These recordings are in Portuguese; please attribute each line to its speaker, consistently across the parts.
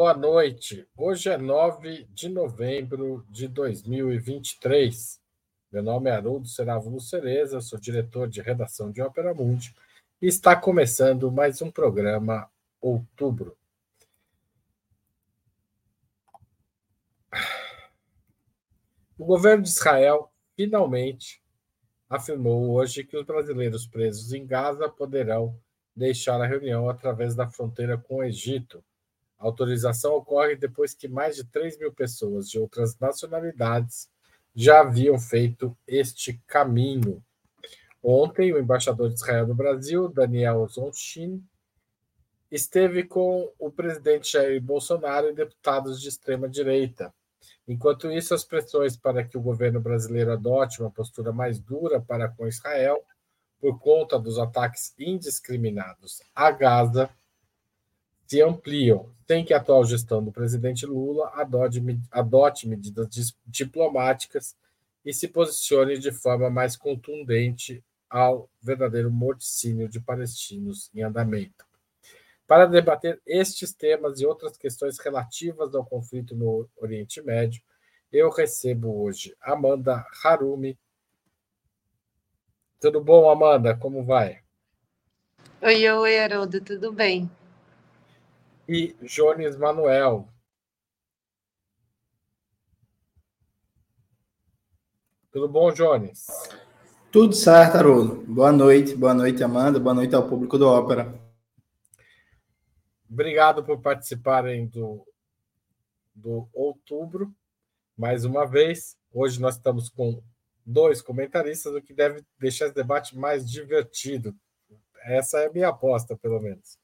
Speaker 1: Boa noite. Hoje é 9 de novembro de 2023. Meu nome é Haroldo Serávulo Cereza, sou diretor de redação de Ópera Mundi e está começando mais um programa Outubro. O governo de Israel finalmente afirmou hoje que os brasileiros presos em Gaza poderão deixar a reunião através da fronteira com o Egito a autorização ocorre depois que mais de 3 mil pessoas de outras nacionalidades já haviam feito este caminho. Ontem, o embaixador de Israel no Brasil, Daniel Zonchin, esteve com o presidente Jair Bolsonaro e deputados de extrema-direita. Enquanto isso, as pressões para que o governo brasileiro adote uma postura mais dura para com Israel, por conta dos ataques indiscriminados a Gaza, se ampliam sem que a atual gestão do presidente Lula adote, adote medidas diplomáticas e se posicione de forma mais contundente ao verdadeiro morticínio de palestinos em andamento. Para debater estes temas e outras questões relativas ao conflito no Oriente Médio, eu recebo hoje Amanda Harumi. Tudo bom, Amanda? Como vai?
Speaker 2: Oi, oi, Haroldo, tudo bem?
Speaker 1: E Jones Manuel. Tudo bom, Jones?
Speaker 3: Tudo certo, Haroldo. Boa noite, boa noite, Amanda, boa noite ao público do Ópera.
Speaker 1: Obrigado por participarem do, do outubro, mais uma vez. Hoje nós estamos com dois comentaristas, o que deve deixar esse debate mais divertido. Essa é a minha aposta, pelo menos.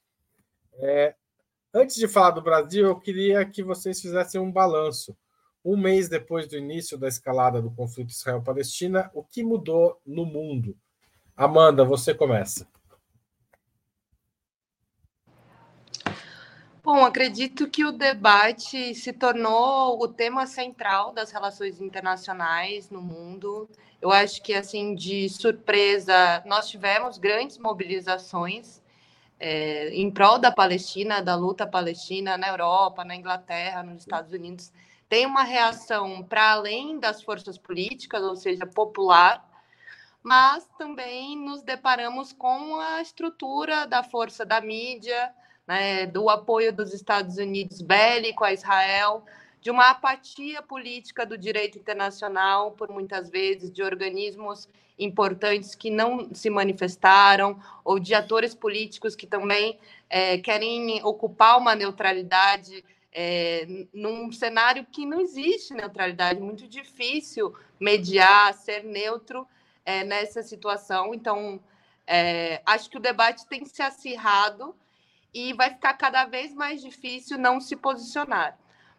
Speaker 1: É, Antes de falar do Brasil, eu queria que vocês fizessem um balanço. Um mês depois do início da escalada do conflito Israel-Palestina, o que mudou no mundo? Amanda, você começa.
Speaker 2: Bom, acredito que o debate se tornou o tema central das relações internacionais no mundo. Eu acho que, assim, de surpresa, nós tivemos grandes mobilizações é, em prol da Palestina, da luta palestina na Europa, na Inglaterra, nos Estados Unidos, tem uma reação para além das forças políticas, ou seja, popular, mas também nos deparamos com a estrutura da força da mídia, né, do apoio dos Estados Unidos bélico a Israel, de uma apatia política do direito internacional, por muitas vezes, de organismos importantes que não se manifestaram, ou de atores políticos que também é, querem ocupar uma neutralidade é, num cenário que não existe neutralidade, muito difícil mediar, ser neutro é, nessa situação. Então, é, acho que o debate tem se acirrado e vai ficar cada vez mais difícil não se posicionar.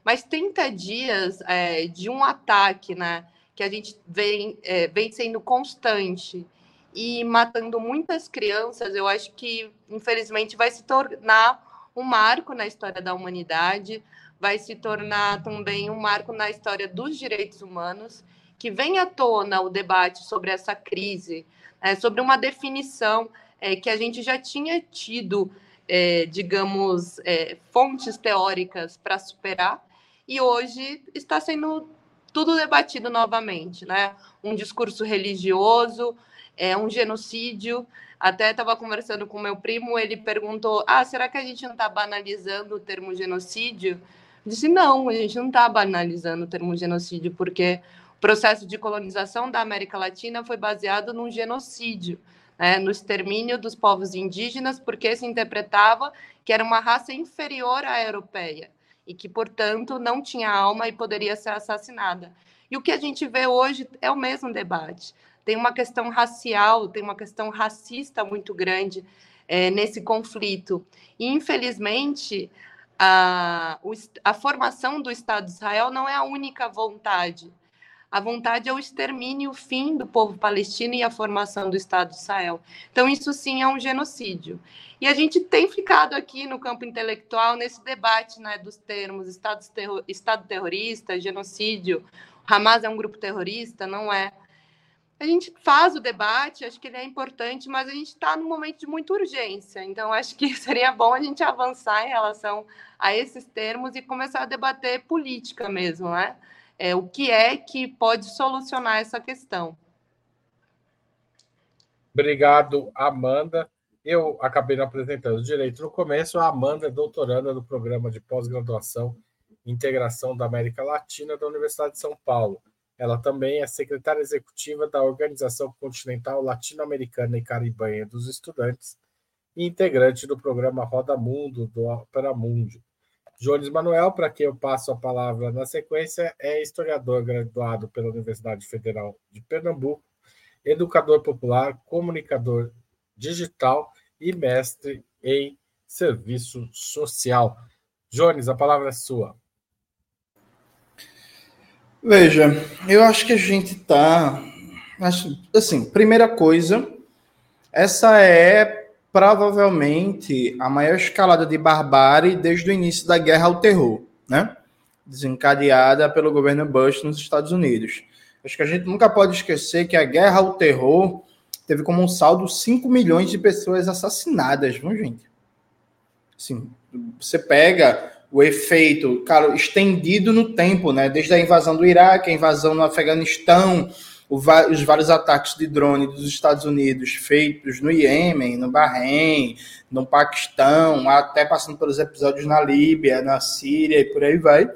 Speaker 2: Mas 30 dias é, de um ataque, né? que a gente vem, é, vem sendo constante e matando muitas crianças, eu acho que, infelizmente, vai se tornar um marco na história da humanidade, vai se tornar também um marco na história dos direitos humanos, que vem à tona o debate sobre essa crise, é, sobre uma definição é, que a gente já tinha tido, é, digamos, é, fontes teóricas para superar, e hoje está sendo tudo debatido novamente, né? Um discurso religioso, é um genocídio. Até estava conversando com meu primo, ele perguntou: Ah, será que a gente não está banalizando o termo genocídio? Eu disse: Não, a gente não está banalizando o termo genocídio, porque o processo de colonização da América Latina foi baseado num genocídio, né? no extermínio dos povos indígenas, porque se interpretava que era uma raça inferior à europeia e que, portanto, não tinha alma e poderia ser assassinada. E o que a gente vê hoje é o mesmo debate. Tem uma questão racial, tem uma questão racista muito grande é, nesse conflito. E, infelizmente, a, a formação do Estado de Israel não é a única vontade a vontade é o extermínio, o fim do povo palestino e a formação do Estado de Israel. Então, isso sim é um genocídio. E a gente tem ficado aqui no campo intelectual nesse debate né, dos termos Estado, Estado terrorista, genocídio. Hamas é um grupo terrorista? Não é. a gente faz o debate, acho que ele é importante, mas a gente está num momento de muita urgência. Então, acho que seria bom a gente avançar em relação a esses termos e começar a debater política mesmo, né? É, o que é que pode solucionar essa questão.
Speaker 1: Obrigado, Amanda. Eu acabei não apresentando direito no começo. A Amanda é doutoranda do programa de pós-graduação Integração da América Latina da Universidade de São Paulo. Ela também é secretária executiva da Organização Continental Latino-Americana e Caribenha dos Estudantes e integrante do programa Roda Mundo do Opera Mundi. Jones Manuel, para quem eu passo a palavra na sequência, é historiador graduado pela Universidade Federal de Pernambuco, educador popular, comunicador digital e mestre em serviço social. Jones, a palavra é sua.
Speaker 3: Veja, eu acho que a gente está. Assim, primeira coisa, essa é provavelmente a maior escalada de barbárie desde o início da guerra ao terror, né? Desencadeada pelo governo Bush nos Estados Unidos. Acho que a gente nunca pode esquecer que a guerra ao terror teve como um saldo 5 milhões de pessoas assassinadas, viu, gente? Assim, você pega o efeito, cara, estendido no tempo, né? Desde a invasão do Iraque, a invasão no Afeganistão, os vários ataques de drone dos Estados Unidos feitos no Iêmen, no Bahrein, no Paquistão, até passando pelos episódios na Líbia, na Síria e por aí vai.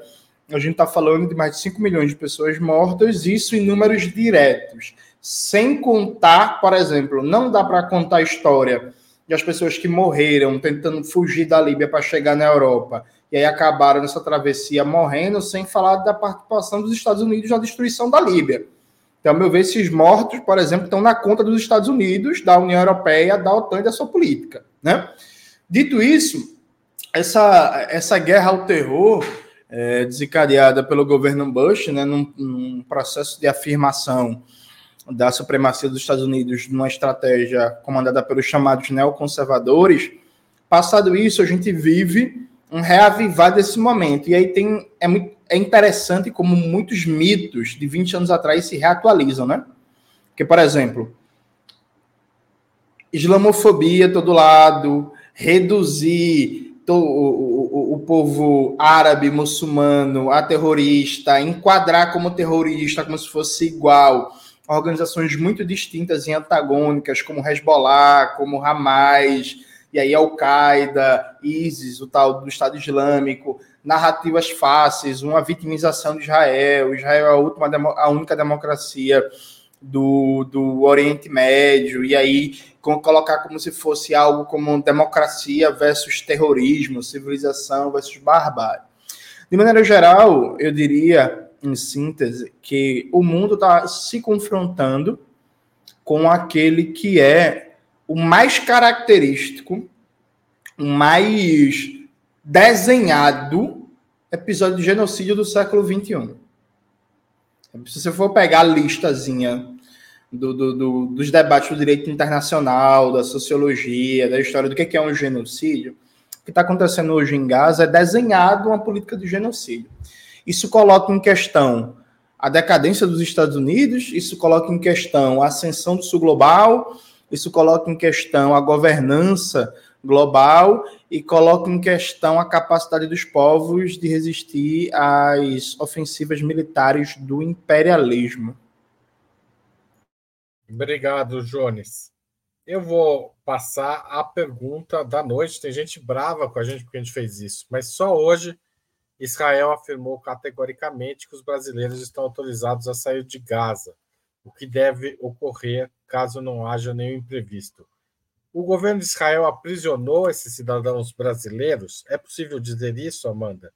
Speaker 3: A gente está falando de mais de 5 milhões de pessoas mortas, isso em números diretos. Sem contar, por exemplo, não dá para contar a história de as pessoas que morreram tentando fugir da Líbia para chegar na Europa e aí acabaram nessa travessia morrendo, sem falar da participação dos Estados Unidos na destruição da Líbia. Então, ao meu ver, esses mortos, por exemplo, estão na conta dos Estados Unidos, da União Europeia, da OTAN e da sua política. Né? Dito isso, essa, essa guerra ao terror, é, desencadeada pelo governo Bush, né, num, num processo de afirmação da supremacia dos Estados Unidos numa estratégia comandada pelos chamados neoconservadores, passado isso, a gente vive um reavivar desse momento. E aí tem é, muito, é interessante como muitos mitos de 20 anos atrás se reatualizam, né? Porque, por exemplo, islamofobia todo lado, reduzir to, o, o, o povo árabe, muçulmano a terrorista, enquadrar como terrorista como se fosse igual organizações muito distintas e antagônicas, como Hezbollah, como Hamas, e aí Al-Qaeda, ISIS, o tal do Estado Islâmico, narrativas fáceis, uma vitimização de Israel, Israel é a, última, a única democracia do, do Oriente Médio, e aí colocar como se fosse algo como democracia versus terrorismo, civilização versus barbárie. De maneira geral, eu diria, em síntese, que o mundo está se confrontando com aquele que é o mais característico, o mais desenhado episódio de genocídio do século XXI. Se você for pegar a listazinha do, do, do, dos debates do direito internacional, da sociologia, da história do que é um genocídio, o que está acontecendo hoje em Gaza é desenhado uma política de genocídio. Isso coloca em questão a decadência dos Estados Unidos, isso coloca em questão a ascensão do sul global, isso coloca em questão a governança global e coloca em questão a capacidade dos povos de resistir às ofensivas militares do imperialismo.
Speaker 1: Obrigado, Jones. Eu vou passar a pergunta da noite. Tem gente brava com a gente porque a gente fez isso, mas só hoje Israel afirmou categoricamente que os brasileiros estão autorizados a sair de Gaza o que deve ocorrer caso não haja nenhum imprevisto. O governo de Israel aprisionou esses cidadãos brasileiros? É possível dizer isso, Amanda?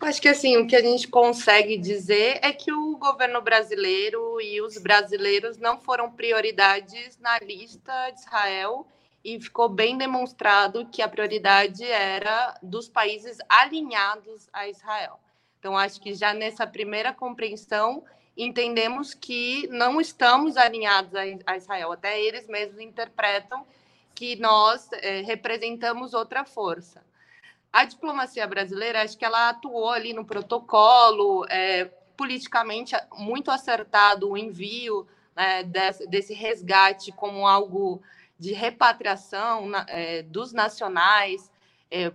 Speaker 2: Acho que assim, o que a gente consegue dizer é que o governo brasileiro e os brasileiros não foram prioridades na lista de Israel e ficou bem demonstrado que a prioridade era dos países alinhados a Israel. Então, acho que já nessa primeira compreensão, entendemos que não estamos alinhados a, Israel. Até eles mesmos interpretam que nós é, representamos outra força. A diplomacia brasileira, acho que ela atuou ali no protocolo, é, politicamente muito acertado o envio né, desse, desse, resgate como algo de repatriação é, dos nacionais, é,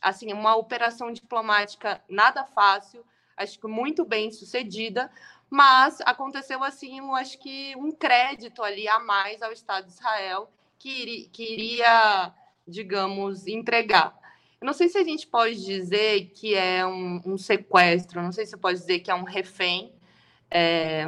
Speaker 2: assim, uma operação diplomática nada fácil, acho que muito bem sucedida, mas aconteceu assim, eu acho que um crédito ali a mais ao Estado de Israel que, que iria, digamos, entregar. Eu não sei se a gente pode dizer que é um, um sequestro, não sei se pode dizer que é um refém, é,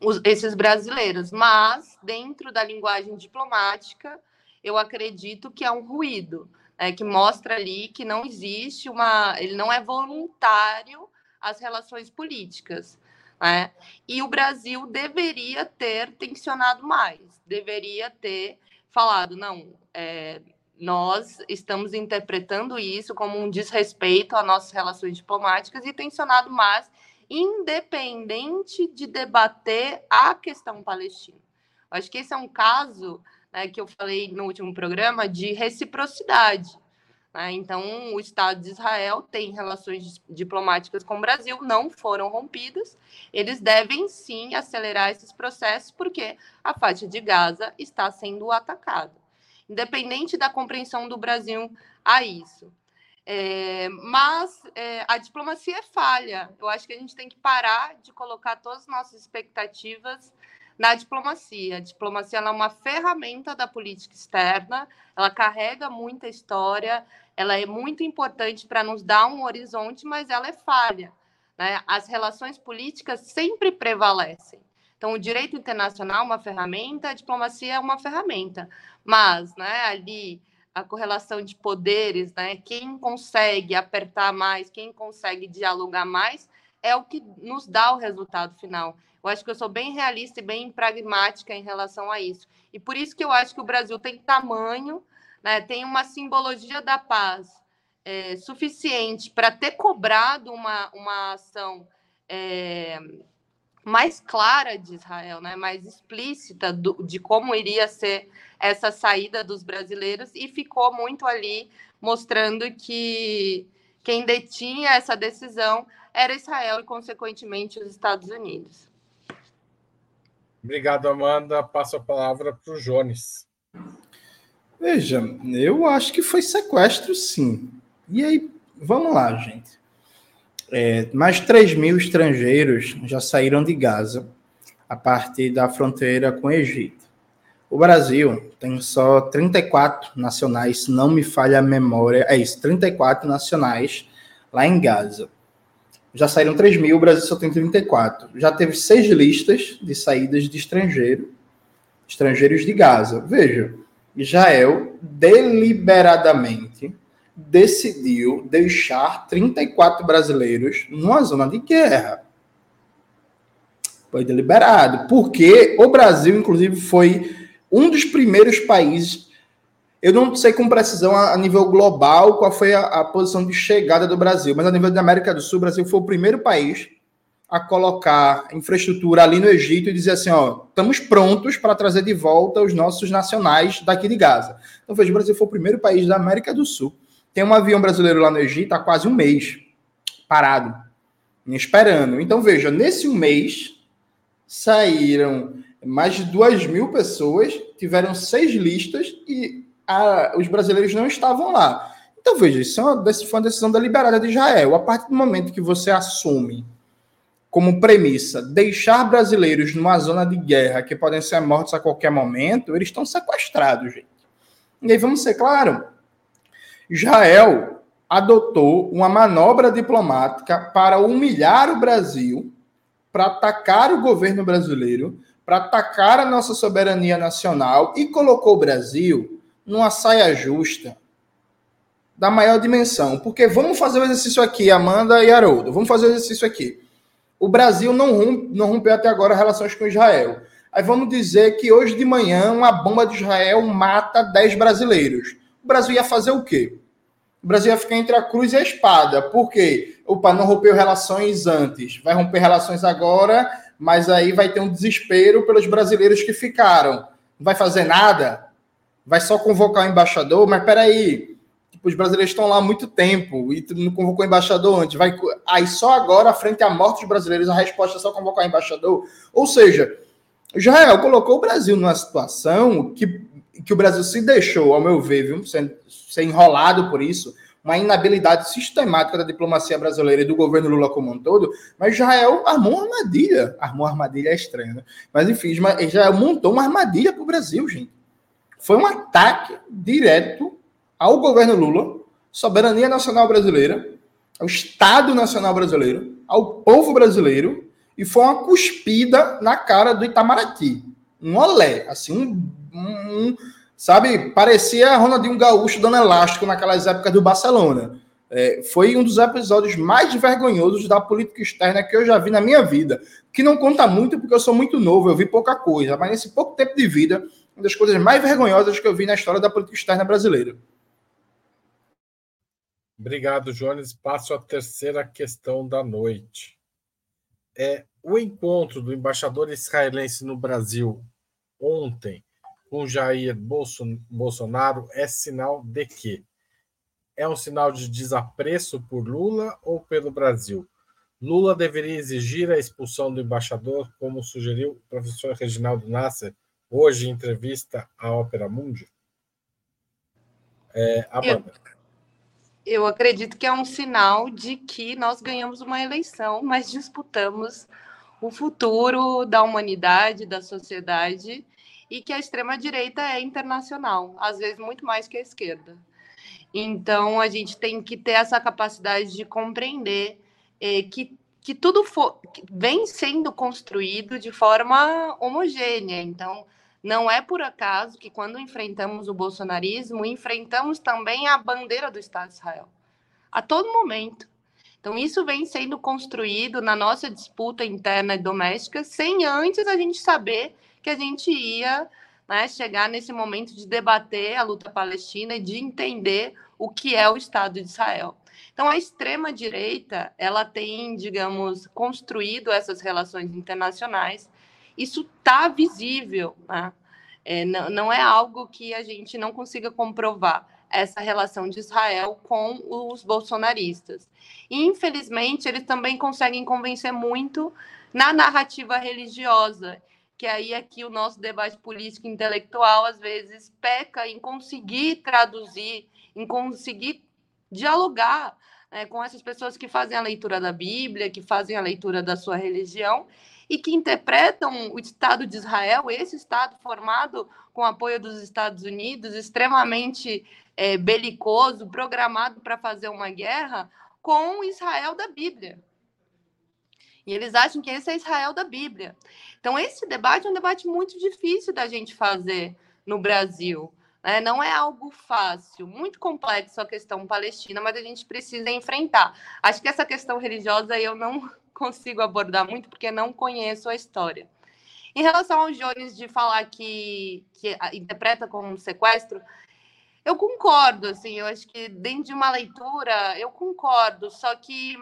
Speaker 2: os, esses brasileiros, mas dentro da linguagem diplomática, eu acredito que é um ruído, é, que mostra ali que não existe uma. Ele não é voluntário às relações políticas. Né? E o Brasil deveria ter tensionado mais, deveria ter falado, não, é, nós estamos interpretando isso como um desrespeito às nossas relações diplomáticas e tensionado mais, independente de debater a questão palestina. Acho que esse é um caso né, que eu falei no último programa de reciprocidade. Né? Então, o Estado de Israel tem relações diplomáticas com o Brasil, não foram rompidas. Eles devem sim acelerar esses processos, porque a faixa de Gaza está sendo atacada, independente da compreensão do Brasil a isso. É, mas é, a diplomacia é falha. Eu acho que a gente tem que parar de colocar todas as nossas expectativas na diplomacia. A diplomacia é uma ferramenta da política externa, ela carrega muita história, ela é muito importante para nos dar um horizonte, mas ela é falha. Né? As relações políticas sempre prevalecem. Então, o direito internacional é uma ferramenta, a diplomacia é uma ferramenta, mas né, ali a correlação de poderes, né, quem consegue apertar mais, quem consegue dialogar mais, é o que nos dá o resultado final. Eu acho que eu sou bem realista e bem pragmática em relação a isso. E por isso que eu acho que o Brasil tem tamanho né, tem uma simbologia da paz é, suficiente para ter cobrado uma, uma ação é, mais clara de Israel, né, mais explícita do, de como iria ser essa saída dos brasileiros, e ficou muito ali mostrando que quem detinha essa decisão era Israel e, consequentemente, os Estados Unidos.
Speaker 1: Obrigado, Amanda. Passo a palavra para o Jones.
Speaker 3: Veja, eu acho que foi sequestro, sim. E aí, vamos lá, gente. É, mais 3 mil estrangeiros já saíram de Gaza a partir da fronteira com o Egito. O Brasil tem só 34 nacionais, se não me falha a memória, é isso, 34 nacionais lá em Gaza. Já saíram 3 mil, o Brasil só tem 34. Já teve seis listas de saídas de estrangeiro, estrangeiros de Gaza. Veja, Israel deliberadamente decidiu deixar 34 brasileiros numa zona de guerra. Foi deliberado, porque o Brasil, inclusive, foi um dos primeiros países. Eu não sei com precisão a, nível global qual foi a, a posição de chegada do Brasil, mas a nível da América do Sul, o Brasil foi o primeiro país a colocar infraestrutura ali no Egito e dizer assim, ó, estamos prontos para trazer de volta os nossos nacionais daqui de Gaza. Então, veja, o Brasil foi o primeiro país da América do Sul. Tem um avião brasileiro lá no Egito há quase um mês, parado, esperando. Então, veja, nesse um mês, saíram mais de duas mil pessoas, tiveram seis listas e a, os brasileiros não estavam lá. Então, veja, isso é foi uma decisão deliberada de Israel. A partir do momento que você assume como premissa deixar brasileiros numa zona de guerra que podem ser mortos a qualquer momento, eles estão sequestrados, gente. E aí vamos ser claro, Israel adotou uma manobra diplomática para humilhar o Brasil, para atacar o governo brasileiro, para atacar a nossa soberania nacional e colocou o Brasil numa saia justa da maior dimensão. Porque vamos fazer o exercício aqui, Amanda e Haroldo, vamos fazer o exercício aqui. O Brasil não, rompe, não rompeu até agora relações com Israel. Aí vamos dizer que hoje de manhã uma bomba de Israel mata 10 brasileiros. O Brasil ia fazer o quê? O Brasil ia ficar entre a cruz e a espada. Por quê? Opa, não rompeu relações antes. Vai romper relações agora, mas aí vai ter um desespero pelos brasileiros que ficaram. Não vai fazer nada? Vai só convocar o embaixador? Mas peraí, os brasileiros estão lá há muito tempo e não convocou embaixador antes. Vai, aí só agora, frente à morte dos brasileiros, a resposta é só convocar embaixador. Ou seja, Israel colocou o Brasil numa situação que, que o Brasil se deixou, ao meu ver, viu, ser, ser enrolado por isso, uma inabilidade sistemática da diplomacia brasileira e do governo Lula como um todo, mas Israel armou uma armadilha. Armou uma armadilha é estranha, né? Mas enfim, Israel montou uma armadilha para o Brasil, gente. Foi um ataque direto ao governo Lula, soberania nacional brasileira, ao Estado Nacional Brasileiro, ao povo brasileiro, e foi uma cuspida na cara do Itamaraty. Um olé, assim, um, um sabe, parecia Ronaldinho Gaúcho dando elástico naquelas épocas do Barcelona. É, foi um dos episódios mais vergonhosos da política externa que eu já vi na minha vida. Que não conta muito, porque eu sou muito novo, eu vi pouca coisa, mas nesse pouco tempo de vida, uma das coisas mais vergonhosas que eu vi na história da política externa brasileira.
Speaker 1: Obrigado, Jones. Passo a terceira questão da noite. É, o encontro do embaixador israelense no Brasil ontem com Jair Bolsonaro é sinal de quê? É um sinal de desapreço por Lula ou pelo Brasil? Lula deveria exigir a expulsão do embaixador, como sugeriu o professor Reginaldo Nasser hoje em entrevista à Ópera Mundi?
Speaker 2: É, Amanda. Eu, eu acredito que é um sinal de que nós ganhamos uma eleição, mas disputamos o futuro da humanidade, da sociedade, e que a extrema-direita é internacional, às vezes muito mais que a esquerda. Então, a gente tem que ter essa capacidade de compreender eh, que que tudo for, que vem sendo construído de forma homogênea. Então, não é por acaso que quando enfrentamos o bolsonarismo, enfrentamos também a bandeira do Estado de Israel. A todo momento. Então, isso vem sendo construído na nossa disputa interna e doméstica, sem antes a gente saber que a gente ia né, chegar nesse momento de debater a luta palestina e de entender o que é o Estado de Israel. Então, a extrema-direita, ela tem, digamos, construído essas relações internacionais isso está visível, né? É, não, não é algo que a gente não consiga comprovar essa relação de Israel com os bolsonaristas. E, infelizmente, eles também conseguem convencer muito na narrativa religiosa, que aí aqui o nosso debate político intelectual às vezes peca em conseguir traduzir, em conseguir dialogar né, com essas pessoas que fazem a leitura da Bíblia, que fazem a leitura da sua religião e que interpretam o Estado de Israel, esse Estado formado com apoio dos Estados Unidos, extremamente é, belicoso, programado para fazer uma guerra, com o Israel da Bíblia. E eles acham que esse é Israel da Bíblia. Então, esse debate é um debate muito difícil da gente fazer no Brasil. Né? Não é algo fácil, muito complexo a questão palestina, mas a gente precisa enfrentar. Acho que essa questão religiosa eu não consigo abordar muito porque não conheço a história. Em relação ao Jones de falar que, que interpreta como um sequestro, eu concordo, assim, eu acho que dentro de uma leitura eu concordo, só que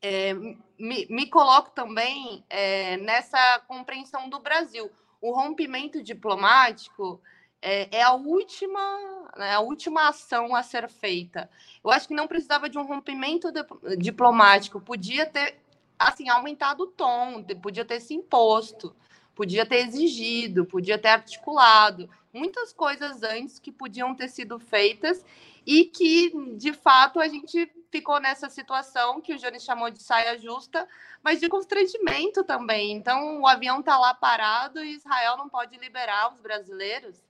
Speaker 2: é, me, me, coloco também é, nessa compreensão do Brasil. O rompimento diplomático é, é, a última, né, a última ação a ser feita. Eu acho que não precisava de um rompimento de, diplomático, podia ter assim aumentado o tom, podia ter se imposto, podia ter exigido, podia ter articulado muitas coisas antes que podiam ter sido feitas e que de fato a gente ficou nessa situação que o Jones chamou de saia justa, mas de constrangimento também. Então o avião está lá parado e Israel não pode liberar os brasileiros.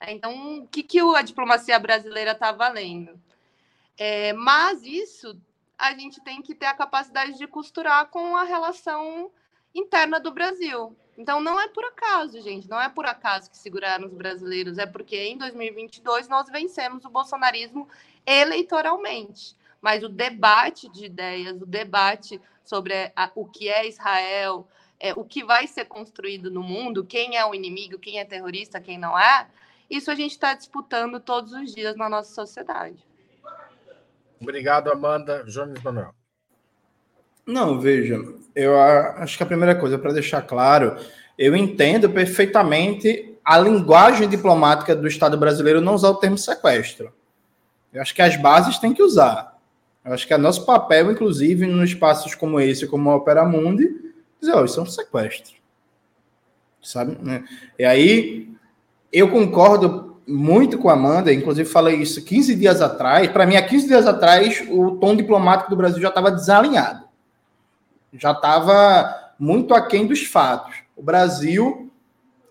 Speaker 2: É, então, o que, que a diplomacia brasileira está valendo? É, mas isso a gente tem que ter a capacidade de costurar com a relação interna do Brasil. Então, não é por acaso, gente, não é por acaso que seguraram os brasileiros, é porque em 2022 nós vencemos o bolsonarismo eleitoralmente. Mas o debate de ideias, o debate sobre a, o que é Israel, é, o que vai ser construído no mundo, quem é o inimigo, quem é terrorista, quem não é, isso a gente está disputando todos os dias na nossa sociedade.
Speaker 1: Obrigado, Amanda. Jones Manuel.
Speaker 3: Não, veja, eu acho que a primeira coisa, para deixar claro, eu entendo perfeitamente a linguagem diplomática do Estado brasileiro não usar o termo sequestro. Eu acho que as bases têm que usar. Eu acho que é nosso papel, inclusive, em espaços como esse, como a Opera Mundi, dizer, ó, isso é um sequestro. Sabe? E aí, eu concordo muito com a Amanda, inclusive falei isso 15 dias atrás. Para mim, há 15 dias atrás, o tom diplomático do Brasil já estava desalinhado. Já estava muito aquém dos fatos. O Brasil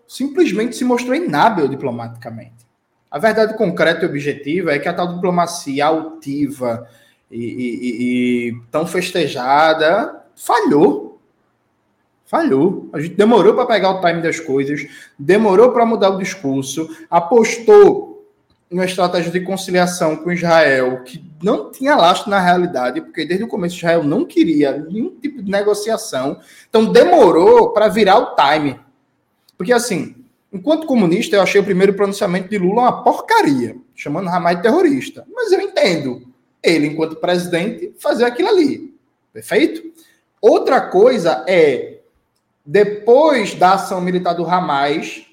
Speaker 3: simplesmente se mostrou inábil diplomaticamente. A verdade concreta e objetiva é que a tal diplomacia altiva e, e, e tão festejada falhou. Falhou. A gente demorou para pegar o time das coisas, demorou para mudar o discurso, apostou em uma estratégia de conciliação com Israel que não tinha lastro na realidade, porque desde o começo Israel não queria nenhum tipo de negociação. Então demorou para virar o time. Porque assim, Enquanto comunista, eu achei o primeiro pronunciamento de Lula uma porcaria, chamando Ramai de terrorista. Mas eu entendo ele, enquanto presidente, fazer aquilo ali. Perfeito? Outra coisa é, depois da ação militar do Hamas,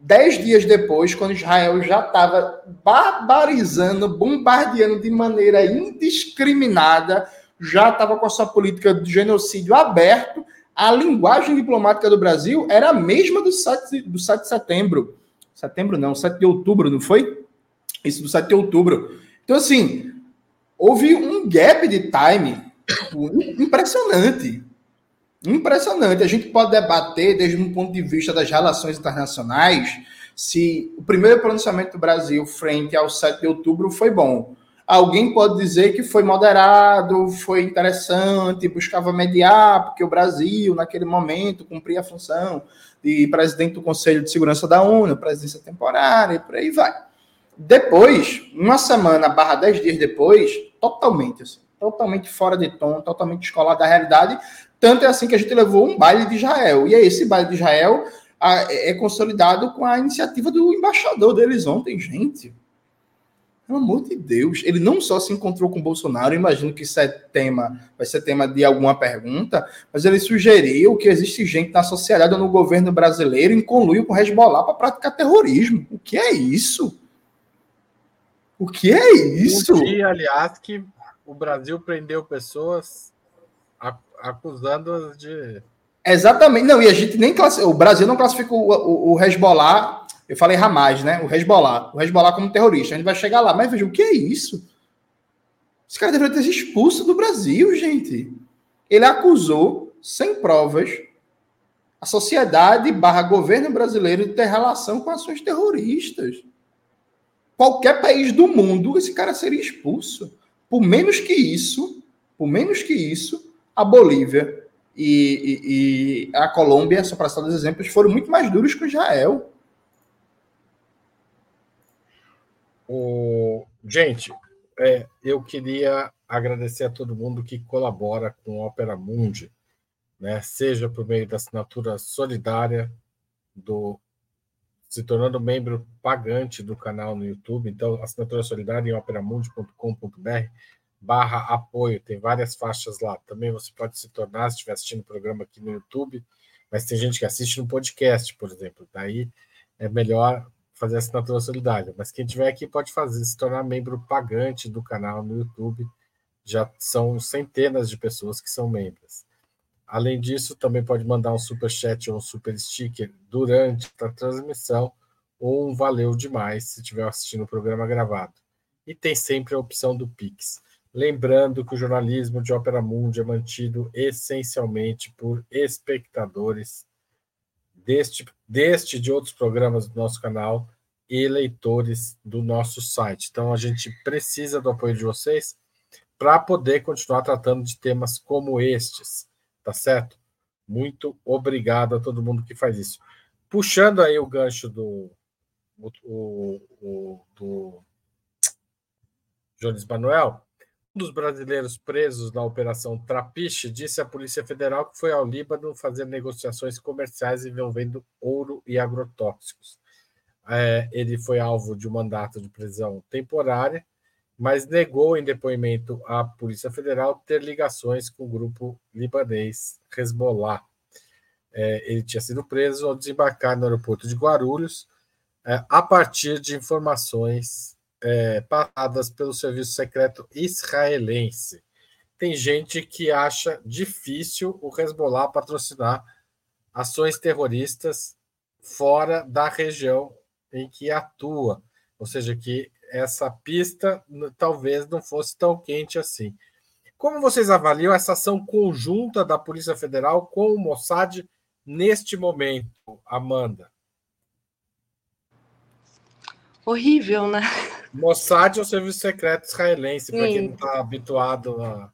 Speaker 3: dez dias depois, quando Israel já estava barbarizando, bombardeando de maneira indiscriminada, já estava com a sua política de genocídio aberto, a linguagem diplomática do Brasil era a mesma do 7, do 7 de setembro. Setembro não, 7 de outubro, não foi? Isso do 7 de outubro. Então, assim, houve um gap de time impressionante. Impressionante. A gente pode debater, desde um ponto de vista das relações internacionais, se o primeiro pronunciamento do Brasil frente ao 7 de outubro foi bom. Alguém pode dizer que foi moderado, foi interessante, buscava mediar, porque o Brasil, naquele momento, cumpria a função de presidente do Conselho de Segurança da ONU, presidência temporária, e por aí vai. Depois, uma semana barra dez dias depois, totalmente assim, totalmente fora de tom, totalmente descolado da realidade. Tanto é assim que a gente levou um baile de Israel. E esse baile de Israel é consolidado com a iniciativa do embaixador deles ontem, gente. Pelo amor de Deus, ele não só se encontrou com Bolsonaro, imagino que isso é tema, vai ser tema de alguma pergunta, mas ele sugeriu que existe gente na sociedade no governo brasileiro em conluio com o Hezbollah para praticar terrorismo. O que é isso? O que é isso?
Speaker 1: Um dia, aliás, que o Brasil prendeu pessoas acusando-as de.
Speaker 3: Exatamente. Não, e a gente nem classificou. O Brasil não classificou o, o, o Hezbollah eu falei Hamas, né? O Hezbollah. O Hezbollah como terrorista. A gente vai chegar lá. Mas veja, o que é isso? Esse cara deveria ter se expulso do Brasil, gente. Ele acusou, sem provas, a sociedade barra governo brasileiro de ter relação com ações terroristas. Qualquer país do mundo, esse cara seria expulso. Por menos que isso, por menos que isso, a Bolívia e, e, e a Colômbia, só para citar dois exemplos, foram muito mais duros que o Israel.
Speaker 1: O... Gente, é, eu queria agradecer a todo mundo que colabora com a Opera Mundi, né? seja por meio da assinatura solidária, do se tornando membro pagante do canal no YouTube. Então, assinatura solidária em operamundi.com.br barra apoio, tem várias faixas lá. Também você pode se tornar, se estiver assistindo o programa aqui no YouTube, mas tem gente que assiste no podcast, por exemplo. Daí é melhor fazer assinatura solidária. Mas quem tiver aqui pode fazer, se tornar membro pagante do canal no YouTube. Já são centenas de pessoas que são membros. Além disso, também pode mandar um super chat ou um super sticker durante a transmissão ou um valeu demais se estiver assistindo o programa gravado. E tem sempre a opção do Pix. Lembrando que o jornalismo de Ópera Mundi é mantido essencialmente por espectadores deste, deste de outros programas do nosso canal e leitores do nosso site. Então, a gente precisa do apoio de vocês para poder continuar tratando de temas como estes, tá certo? Muito obrigado a todo mundo que faz isso. Puxando aí o gancho do, o, o, do Jones Manuel, dos brasileiros presos na Operação Trapiche disse à Polícia Federal que foi ao Líbano fazer negociações comerciais envolvendo ouro e agrotóxicos. É, ele foi alvo de um mandato de prisão temporária, mas negou em depoimento à Polícia Federal ter ligações com o grupo libanês Hezbollah. É, ele tinha sido preso ao desembarcar no aeroporto de Guarulhos, é, a partir de informações é, passadas pelo serviço secreto israelense. Tem gente que acha difícil o Hezbollah patrocinar ações terroristas fora da região em que atua, ou seja, que essa pista talvez não fosse tão quente assim. Como vocês avaliam essa ação conjunta da Polícia Federal com o Mossad neste momento, Amanda?
Speaker 2: Horrível, né?
Speaker 1: Mossad é o serviço secreto israelense, para quem não está habituado a,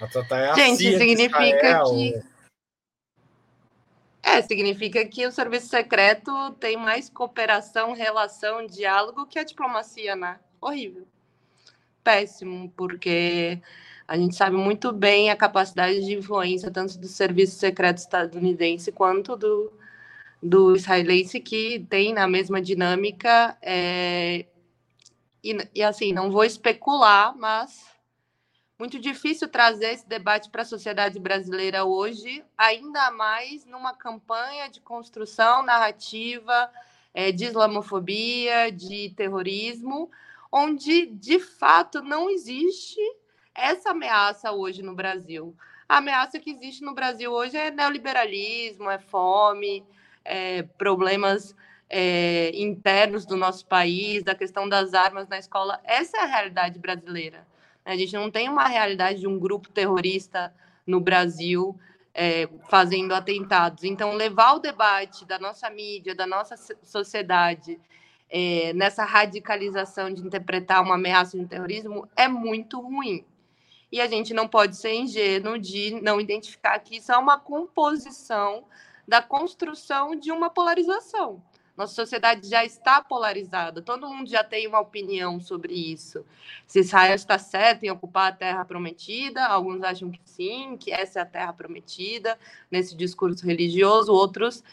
Speaker 1: a tratar. É a
Speaker 2: Gente, significa Israel, que. É, significa que o serviço secreto tem mais cooperação, relação, diálogo que a diplomacia, né? Horrível. Péssimo, porque a gente sabe muito bem a capacidade de influência tanto do serviço secreto estadunidense quanto do, do israelense, que tem na mesma dinâmica. É... E, e assim, não vou especular, mas muito difícil trazer esse debate para a sociedade brasileira hoje, ainda mais numa campanha de construção narrativa é, de islamofobia, de terrorismo, onde de fato não existe essa ameaça hoje no Brasil. A ameaça que existe no Brasil hoje é neoliberalismo, é fome, é problemas é, internos do nosso país, da questão das armas na escola. Essa é a realidade brasileira. A gente não tem uma realidade de um grupo terrorista no Brasil é, fazendo atentados. Então, levar o debate da nossa mídia, da nossa sociedade, é, nessa radicalização de interpretar uma ameaça de terrorismo é muito ruim. E a gente não pode ser ingênuo de não identificar que isso é uma composição da construção de uma polarização. Nossa sociedade já está polarizada, todo mundo já tem uma opinião sobre isso. Se Israel está certo em ocupar a terra prometida, alguns acham que sim, que essa é a terra prometida, nesse discurso religioso, outros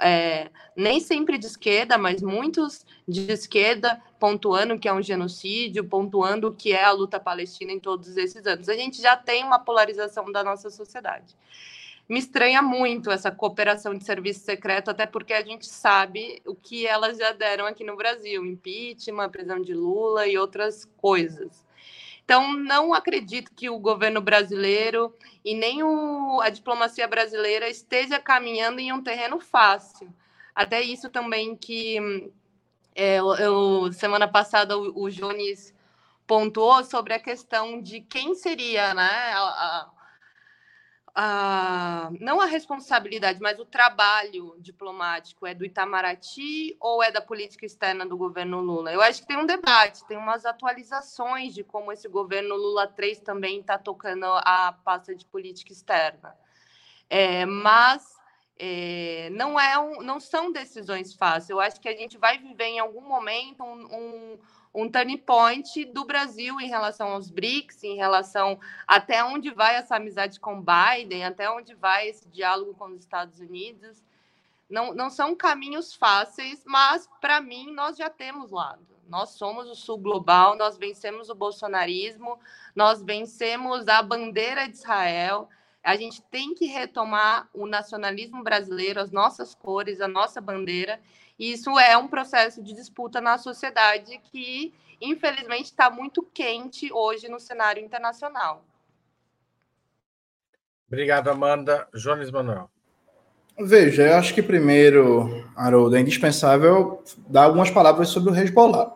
Speaker 2: é, nem sempre de esquerda, mas muitos de esquerda pontuando que é um genocídio, pontuando que é a luta palestina em todos esses anos. A gente já tem uma polarização da nossa sociedade me estranha muito essa cooperação de serviço secreto, até porque a gente sabe o que elas já deram aqui no Brasil: impeachment, prisão de Lula e outras coisas. Então, não acredito que o governo brasileiro e nem o, a diplomacia brasileira esteja caminhando em um terreno fácil. Até isso também que é, eu, semana passada o, o Jones pontuou sobre a questão de quem seria né, a, a a, não a responsabilidade, mas o trabalho diplomático é do Itamaraty ou é da política externa do governo Lula? Eu acho que tem um debate, tem umas atualizações de como esse governo Lula 3 também está tocando a pasta de política externa. É, mas é, não, é um, não são decisões fáceis. Eu acho que a gente vai viver em algum momento um, um um turning point do Brasil em relação aos BRICS, em relação até onde vai essa amizade com Biden, até onde vai esse diálogo com os Estados Unidos. Não, não são caminhos fáceis, mas para mim nós já temos lado. Nós somos o sul global, nós vencemos o bolsonarismo, nós vencemos a bandeira de Israel. A gente tem que retomar o nacionalismo brasileiro, as nossas cores, a nossa bandeira isso é um processo de disputa na sociedade que, infelizmente, está muito quente hoje no cenário internacional.
Speaker 1: Obrigado, Amanda. Jones Manuel.
Speaker 3: Veja, eu acho que primeiro, Haroldo, é indispensável dar algumas palavras sobre o Hezbollah.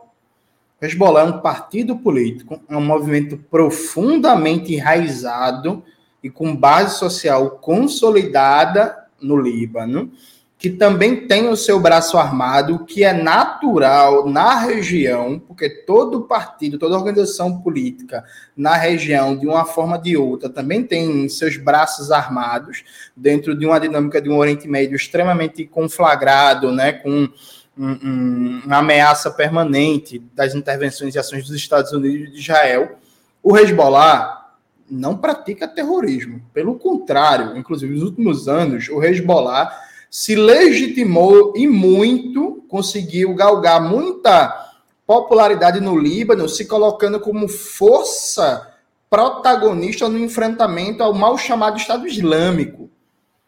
Speaker 3: O Hezbollah é um partido político, é um movimento profundamente enraizado e com base social consolidada no Líbano, que também tem o seu braço armado, que é natural na região, porque todo partido, toda organização política na região, de uma forma ou de outra, também tem seus braços armados, dentro de uma dinâmica de um Oriente Médio extremamente conflagrado, né, com um, um, uma ameaça permanente das intervenções e ações dos Estados Unidos e de Israel. O Hezbollah não pratica terrorismo, pelo contrário, inclusive nos últimos anos, o Hezbollah se legitimou e muito, conseguiu galgar muita popularidade no Líbano, se colocando como força protagonista no enfrentamento ao mal chamado Estado Islâmico.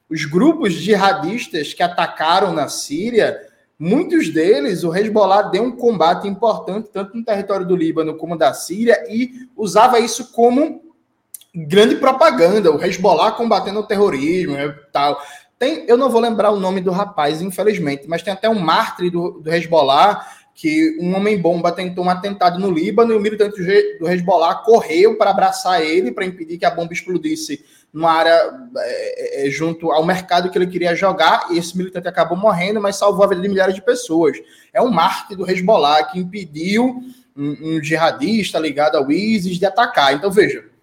Speaker 3: Os grupos jihadistas que atacaram na Síria Muitos deles, o Hezbollah deu um combate importante, tanto no território do Líbano como da Síria, e usava isso como grande propaganda, o Hezbollah combatendo o terrorismo e tal. Tem, eu não vou lembrar o nome do rapaz, infelizmente, mas tem até um mártir do, do Hezbollah que um homem-bomba tentou um atentado no Líbano e o militante do Hezbollah correu para abraçar ele, para impedir que a bomba explodisse numa área é, é, junto ao mercado que ele queria jogar, e esse militante acabou morrendo, mas salvou a vida de milhares de pessoas. É um mártir do Hezbollah que impediu um, um jihadista ligado ao ISIS de atacar. Então, veja,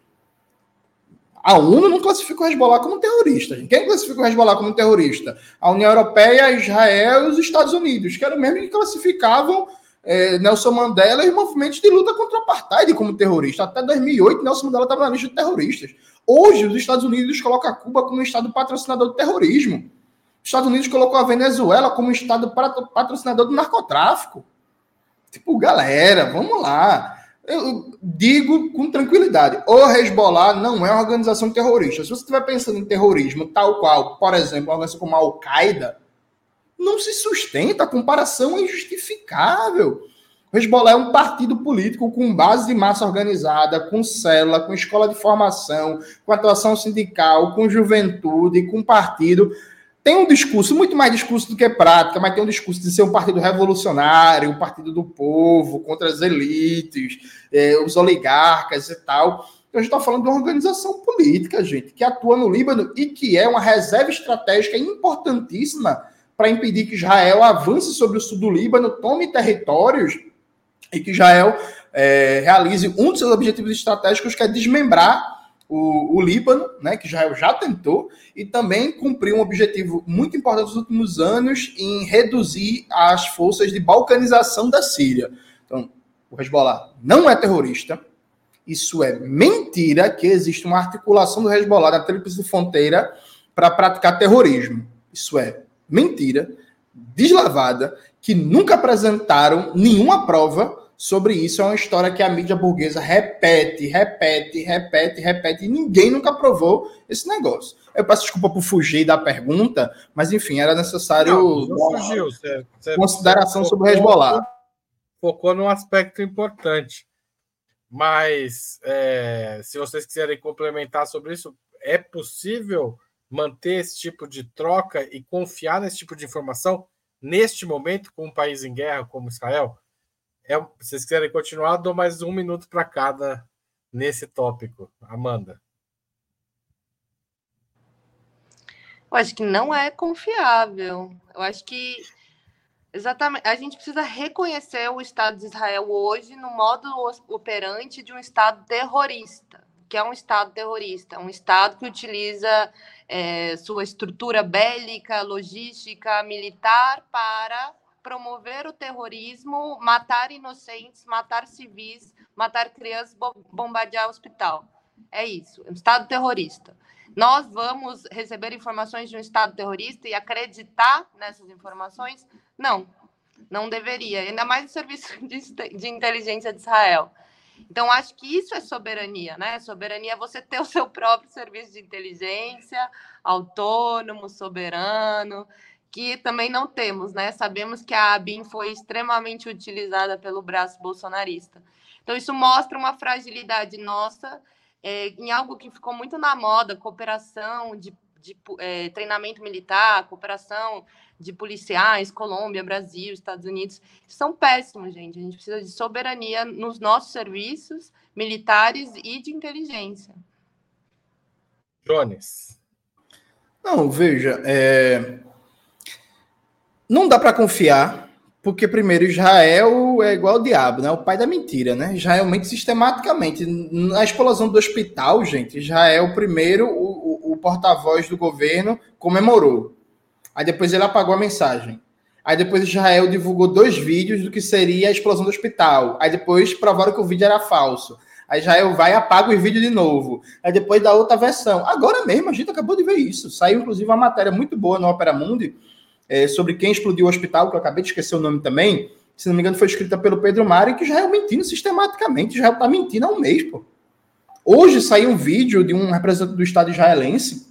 Speaker 3: a ONU não classifica o Hezbollah como terrorista. Quem classifica o Hezbollah como terrorista? A União Europeia, Israel e os Estados Unidos, que eram mesmo que classificavam é, Nelson Mandela e movimentos de luta contra o apartheid como terrorista. Até 2008, Nelson Mandela estava na lista de terroristas. Hoje, os Estados Unidos colocam Cuba como um estado patrocinador do terrorismo. Os Estados Unidos colocou a Venezuela como um estado patrocinador do narcotráfico. Tipo, galera, vamos lá eu digo com tranquilidade, o Hezbollah não é uma organização terrorista. Se você estiver pensando em terrorismo tal qual, por exemplo, uma organização como a Al-Qaeda, não se sustenta, a comparação é injustificável. O Hezbollah é um partido político com base de massa organizada, com célula, com escola de formação, com atuação sindical, com juventude, com partido tem um discurso, muito mais discurso do que prática, mas tem um discurso de ser um partido revolucionário, um partido do povo, contra as elites, é, os oligarcas e tal. Então, a gente está falando de uma organização política, gente, que atua no Líbano e que é uma reserva estratégica importantíssima para impedir que Israel avance sobre o sul do Líbano, tome territórios e que Israel é, realize um dos seus objetivos estratégicos, que é desmembrar o, o Líbano, né, que Israel já tentou, e também cumpriu um objetivo muito importante nos últimos anos em reduzir as forças de balcanização da Síria. Então, o Hezbollah não é terrorista. Isso é mentira que existe uma articulação do Hezbollah na tríplice fronteira para praticar terrorismo. Isso é mentira, deslavada, que nunca apresentaram nenhuma prova sobre isso é uma história que a mídia burguesa repete, repete, repete, repete, e ninguém nunca provou esse negócio. Eu peço desculpa por fugir da pergunta, mas enfim, era necessário
Speaker 1: não, não fugiu, você,
Speaker 3: você consideração sobre o Hezbollah.
Speaker 1: Focou num aspecto importante. Mas é, se vocês quiserem complementar sobre isso, é possível manter esse tipo de troca e confiar nesse tipo de informação neste momento com um país em guerra como Israel? É, se vocês quiserem continuar, dou mais um minuto para cada nesse tópico. Amanda.
Speaker 2: Eu acho que não é confiável. Eu acho que exatamente a gente precisa reconhecer o Estado de Israel hoje no modo operante de um Estado terrorista, que é um Estado terrorista, um Estado que utiliza é, sua estrutura bélica, logística, militar para promover o terrorismo, matar inocentes, matar civis, matar crianças, bombardear hospital. É isso, um Estado terrorista. Nós vamos receber informações de um Estado terrorista e acreditar nessas informações? Não, não deveria, ainda mais o serviço de inteligência de Israel. Então, acho que isso é soberania, né? Soberania é você ter o seu próprio serviço de inteligência, autônomo, soberano, que também não temos, né? Sabemos que a ABIN foi extremamente utilizada pelo braço bolsonarista. Então, isso mostra uma fragilidade nossa é, em algo que ficou muito na moda, cooperação de, de é, treinamento militar, cooperação de policiais, Colômbia, Brasil, Estados Unidos. São péssimos, gente. A gente precisa de soberania nos nossos serviços militares e de inteligência.
Speaker 1: Jones.
Speaker 3: Não, veja, é, não dá para confiar, porque primeiro Israel é igual ao diabo, né? O pai da mentira, né? Israel mente sistematicamente. Na explosão do hospital, gente, Israel primeiro, o, o, o porta-voz do governo comemorou. Aí depois ele apagou a mensagem. Aí depois Israel divulgou dois vídeos do que seria a explosão do hospital. Aí depois provaram que o vídeo era falso. Aí Israel vai e apaga o vídeo de novo. Aí depois dá outra versão. Agora mesmo, a gente acabou de ver isso. Saiu inclusive uma matéria muito boa no Opera Mundi é, sobre quem explodiu o hospital, que eu acabei de esquecer o nome também, se não me engano, foi escrita pelo Pedro Mari, que Israel mentindo sistematicamente. Israel está mentindo há um mês, pô. Hoje saiu um vídeo de um representante do Estado israelense,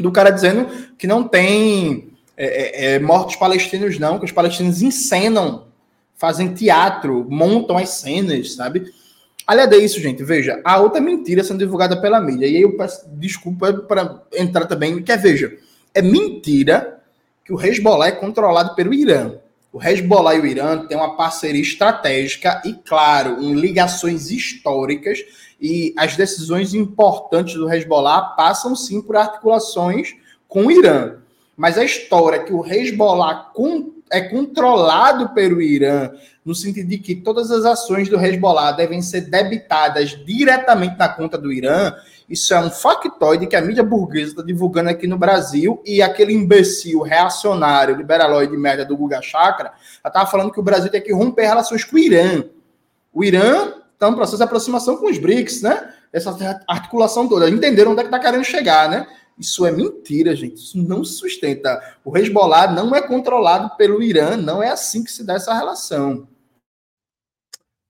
Speaker 3: do cara dizendo que não tem é, é, é, mortos palestinos, não, que os palestinos encenam, fazem teatro, montam as cenas, sabe? Aliás, é isso, gente. Veja, a outra mentira sendo divulgada pela mídia. E aí eu peço desculpa para entrar também, que é, veja, é mentira que o Hezbollah é controlado pelo Irã. O Hezbollah e o Irã têm uma parceria estratégica e, claro, em ligações históricas e as decisões importantes do Hezbollah passam sim por articulações com o Irã. Mas a história que o Hezbollah é controlado pelo Irã, no sentido de que todas as ações do Hezbollah devem ser debitadas diretamente na conta do Irã, isso é um factoide que a mídia burguesa está divulgando aqui no Brasil e aquele imbecil reacionário, liberaloide de merda do Guga Chakra, estava falando que o Brasil tem que romper relações com o Irã. O Irã está no processo de aproximação com os BRICS, né? Essa articulação toda. Entenderam onde é que está querendo chegar, né? Isso é mentira, gente. Isso não se sustenta. O Hezbollah não é controlado pelo Irã, não é assim que se dá essa relação.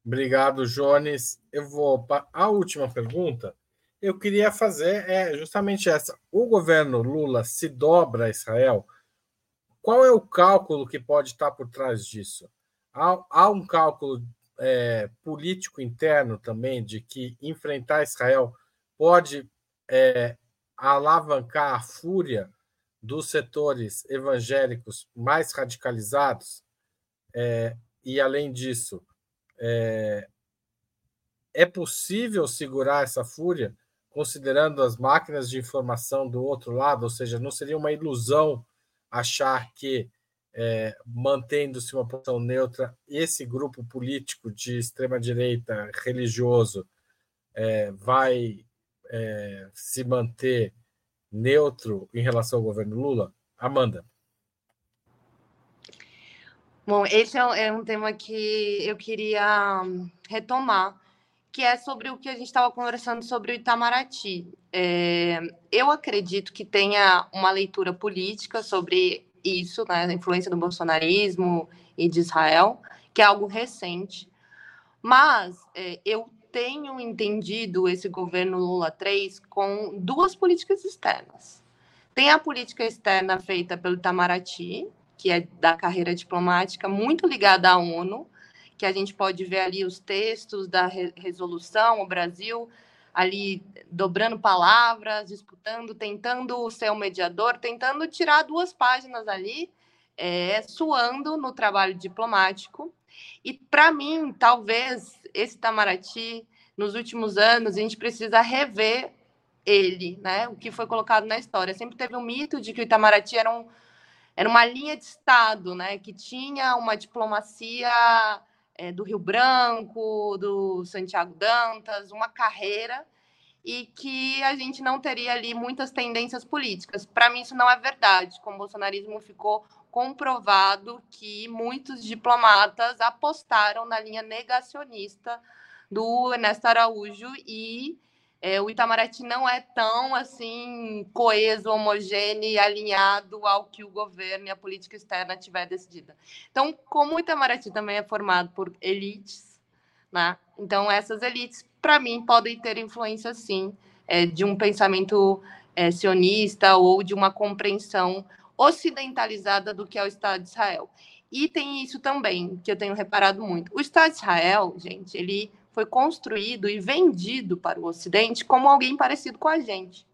Speaker 1: Obrigado, Jones. Eu vou para a última pergunta eu queria fazer é justamente essa. O governo Lula se dobra a Israel. Qual é o cálculo que pode estar por trás disso? Há, há um cálculo é, político interno também de que enfrentar Israel pode é, alavancar a fúria dos setores evangélicos mais radicalizados? É, e, além disso, é, é possível segurar essa fúria? Considerando as máquinas de informação do outro lado, ou seja, não seria uma ilusão achar que, é, mantendo-se uma posição neutra, esse grupo político de extrema-direita religioso é, vai é, se manter neutro em relação ao governo Lula? Amanda.
Speaker 2: Bom, esse é um é tema que eu queria retomar que é sobre o que a gente estava conversando sobre o Itamaraty. É, eu acredito que tenha uma leitura política sobre isso, né, a influência do bolsonarismo e de Israel, que é algo recente. Mas é, eu tenho entendido esse governo Lula 3 com duas políticas externas. Tem a política externa feita pelo Itamaraty, que é da carreira diplomática, muito ligada à ONU, que a gente pode ver ali os textos da re resolução, o Brasil ali dobrando palavras, disputando, tentando ser um mediador, tentando tirar duas páginas ali, é, suando no trabalho diplomático. E para mim, talvez esse Itamaraty, nos últimos anos, a gente precisa rever ele, né? O que foi colocado na história. Sempre teve um mito de que o Itamaraty era, um, era uma linha de Estado, né? Que tinha uma diplomacia é, do Rio Branco, do Santiago Dantas, uma carreira e que a gente não teria ali muitas tendências políticas. Para mim, isso não é verdade. Com o bolsonarismo ficou comprovado que muitos diplomatas apostaram na linha negacionista do Ernesto Araújo e é, o Itamaraty não é tão assim coeso, homogêneo e alinhado ao que o governo e a política externa tiver decidida. Então, como o Itamaraty também é formado por elites, né? Então essas elites, para mim, podem ter influência sim é, de um pensamento é, sionista ou de uma compreensão ocidentalizada do que é o Estado de Israel. E tem isso também que eu tenho reparado muito. O Estado de Israel, gente, ele foi construído e vendido para o Ocidente como alguém parecido com a gente,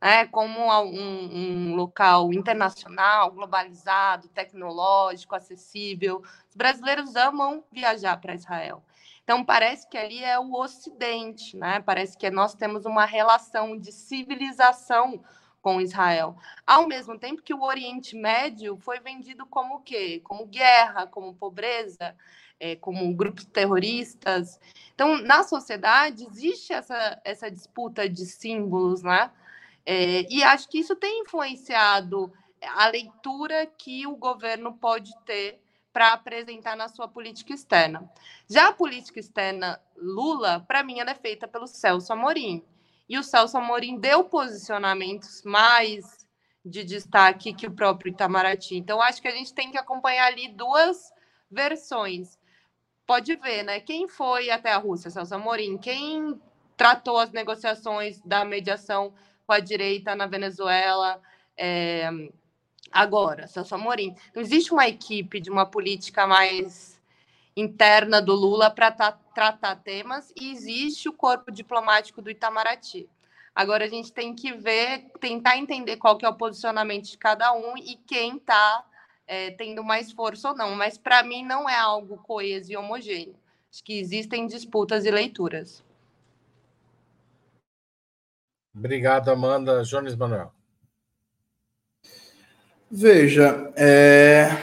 Speaker 2: né? como um, um local internacional, globalizado, tecnológico, acessível. Os brasileiros amam viajar para Israel. Então, parece que ali é o Ocidente, né? parece que nós temos uma relação de civilização com Israel. Ao mesmo tempo que o Oriente Médio foi vendido como o quê? Como guerra, como pobreza, é, como grupos terroristas. Então, na sociedade, existe essa, essa disputa de símbolos, né? É, e acho que isso tem influenciado a leitura que o governo pode ter para apresentar na sua política externa. Já a política externa Lula, para mim, ela é feita pelo Celso Amorim. E o Celso Amorim deu posicionamentos mais de destaque que o próprio Itamaraty. Então, acho que a gente tem que acompanhar ali duas versões pode ver, né? Quem foi até a Rússia, Celso Amorim? Quem tratou as negociações da mediação com a direita na Venezuela? É, agora, Celso Amorim. Não existe uma equipe de uma política mais interna do Lula para tratar temas e existe o corpo diplomático do Itamaraty. Agora a gente tem que ver, tentar entender qual que é o posicionamento de cada um e quem está é, tendo mais força ou não. Mas para mim não é algo coeso e homogêneo. Acho que existem disputas e leituras.
Speaker 1: Obrigado, Amanda. Jones Manuel.
Speaker 3: Veja, é...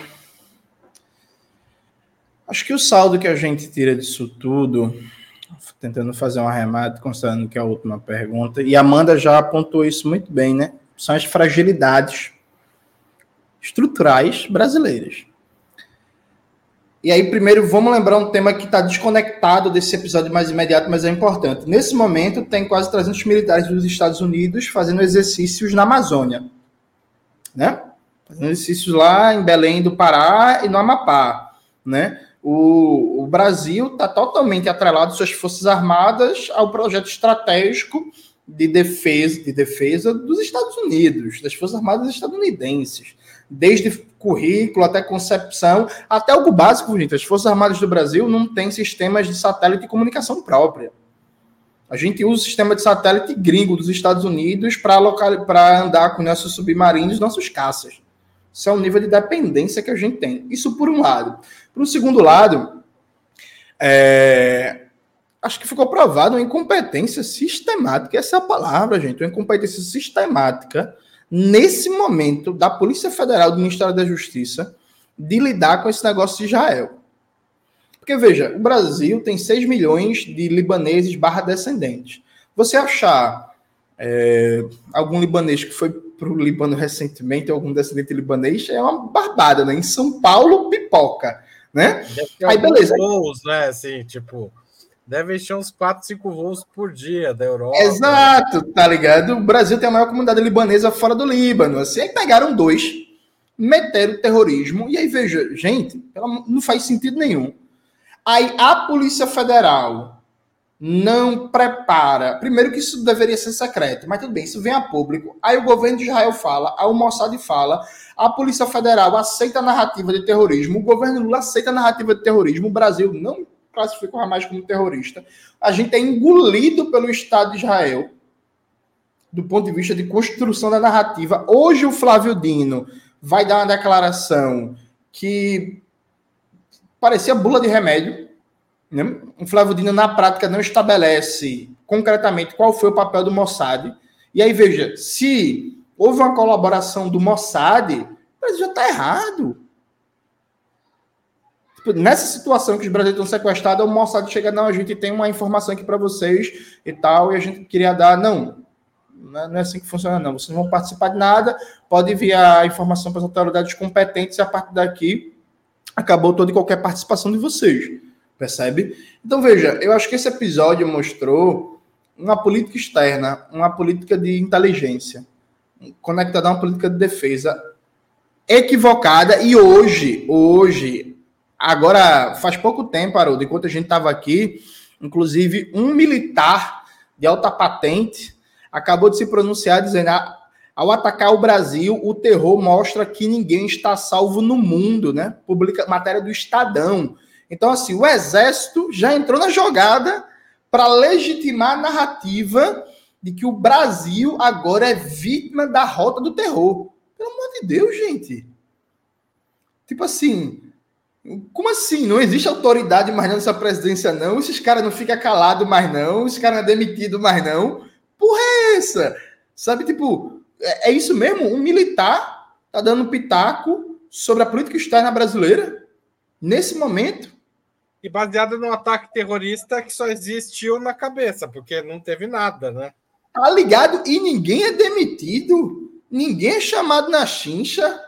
Speaker 3: acho que o saldo que a gente tira disso tudo, tentando fazer um arremate, considerando que é a última pergunta, e a Amanda já apontou isso muito bem, né? São as fragilidades estruturais brasileiras. E aí, primeiro, vamos lembrar um tema que está desconectado desse episódio mais imediato, mas é importante. Nesse momento, tem quase 300 militares dos Estados Unidos fazendo exercícios na Amazônia. Né? exercícios lá em Belém do Pará e no Amapá, né? O, o Brasil está totalmente atrelado suas forças armadas ao projeto estratégico de defesa, de defesa dos Estados Unidos, das forças armadas estadunidenses, desde currículo até concepção, até algo básico, gente. As forças armadas do Brasil não têm sistemas de satélite de comunicação própria. A gente usa o sistema de satélite gringo dos Estados Unidos para andar com nossos submarinos, nossos caças. Isso é o nível de dependência que a gente tem. Isso por um lado. Por um segundo lado, é... acho que ficou provado uma incompetência sistemática. Essa é a palavra, gente. Uma incompetência sistemática nesse momento da Polícia Federal do Ministério da Justiça de lidar com esse negócio de Israel. Porque, veja, o Brasil tem 6 milhões de libaneses barra descendentes. Você achar é, algum libanês que foi para o Líbano recentemente, algum descendente libanês, é uma barbada, né? Em São Paulo, pipoca, né?
Speaker 1: Aí, beleza. voos, né? Assim, tipo, deve encher uns 4, 5 voos por dia da Europa.
Speaker 3: Exato, tá ligado? O Brasil tem a maior comunidade libanesa fora do Líbano. Assim, aí pegaram dois, meteram terrorismo, e aí veja, gente, não faz sentido nenhum. Aí a Polícia Federal não prepara. Primeiro que isso deveria ser secreto, mas tudo bem, isso vem a público. Aí o governo de Israel fala, a Mossad fala, a Polícia Federal aceita a narrativa de terrorismo, o governo Lula aceita a narrativa de terrorismo, o Brasil não classifica o Hamas como terrorista. A gente é engolido pelo Estado de Israel do ponto de vista de construção da narrativa. Hoje o Flávio Dino vai dar uma declaração que parecia bula de remédio, né? O Flávio Dino, na prática, não estabelece concretamente qual foi o papel do Mossad. E aí, veja, se houve uma colaboração do Mossad, mas já está errado. Tipo, nessa situação que os brasileiros estão sequestrados, o Mossad chega, não, a gente tem uma informação aqui para vocês e tal, e a gente queria dar, não, não é assim que funciona, não. Vocês não vão participar de nada, pode enviar a informação para as autoridades competentes e a partir daqui acabou toda e qualquer participação de vocês. Percebe? Então, veja, eu acho que esse episódio mostrou uma política externa, uma política de inteligência, conectada a uma política de defesa equivocada e hoje, hoje, agora faz pouco tempo, Haroldo, enquanto a gente estava aqui, inclusive um militar de alta patente acabou de se pronunciar dizendo ah, ao atacar o Brasil, o terror mostra que ninguém está salvo no mundo, né? Publica matéria do Estadão. Então, assim, o exército já entrou na jogada para legitimar a narrativa de que o Brasil agora é vítima da rota do terror. Pelo amor de Deus, gente. Tipo assim, como assim? Não existe autoridade mais nessa presidência, não? Esses caras não ficam calados mais, não? Esses caras não é demitido mais, não? Porra é essa? Sabe, tipo, é, é isso mesmo? Um militar tá dando pitaco sobre a política externa brasileira nesse momento?
Speaker 1: E baseada num ataque terrorista que só existiu na cabeça, porque não teve nada, né?
Speaker 3: Tá ligado? E ninguém é demitido, ninguém é chamado na chincha.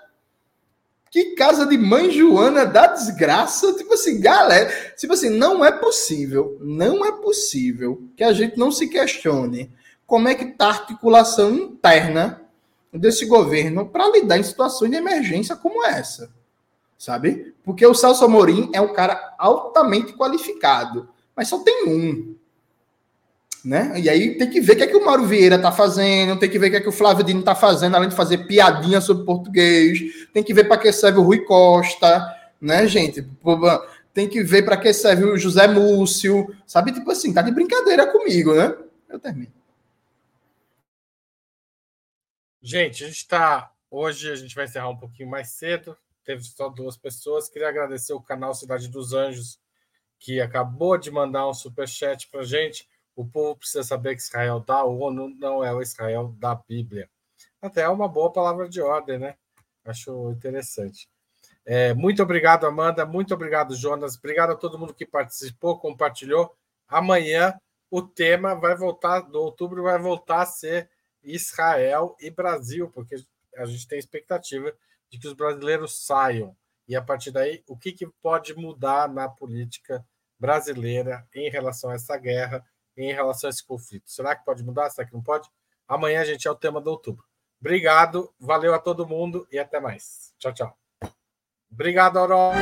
Speaker 3: Que casa de mãe Joana da desgraça. Tipo assim, galera, tipo assim, não é possível, não é possível que a gente não se questione como é que tá a articulação interna desse governo para lidar em situações de emergência como essa sabe? Porque o Celso Amorim é um cara altamente qualificado, mas só tem um. Né? E aí tem que ver o que é que o Mauro Vieira tá fazendo, tem que ver o que é que o Flávio Dino tá fazendo, além de fazer piadinha sobre português, tem que ver para que serve o Rui Costa, né, gente? Tem que ver para que serve o José Múcio, sabe? Tipo assim, tá de brincadeira comigo, né? Eu termino.
Speaker 1: Gente, a gente está. Hoje a gente vai encerrar um pouquinho mais cedo. Teve só duas pessoas. Queria agradecer o canal Cidade dos Anjos, que acabou de mandar um super chat para gente. O povo precisa saber que Israel da ONU não é o Israel da Bíblia. Até é uma boa palavra de ordem, né? Acho interessante. É, muito obrigado, Amanda. Muito obrigado, Jonas. Obrigado a todo mundo que participou, compartilhou. Amanhã o tema vai voltar, do outubro vai voltar a ser Israel e Brasil, porque a gente tem expectativa de que os brasileiros saiam. E a partir daí, o que, que pode mudar na política brasileira em relação a essa guerra, em relação a esse conflito? Será que pode mudar? Será que não pode? Amanhã a gente é o tema do outubro. Obrigado, valeu a todo mundo e até mais. Tchau, tchau. Obrigado, Aurora.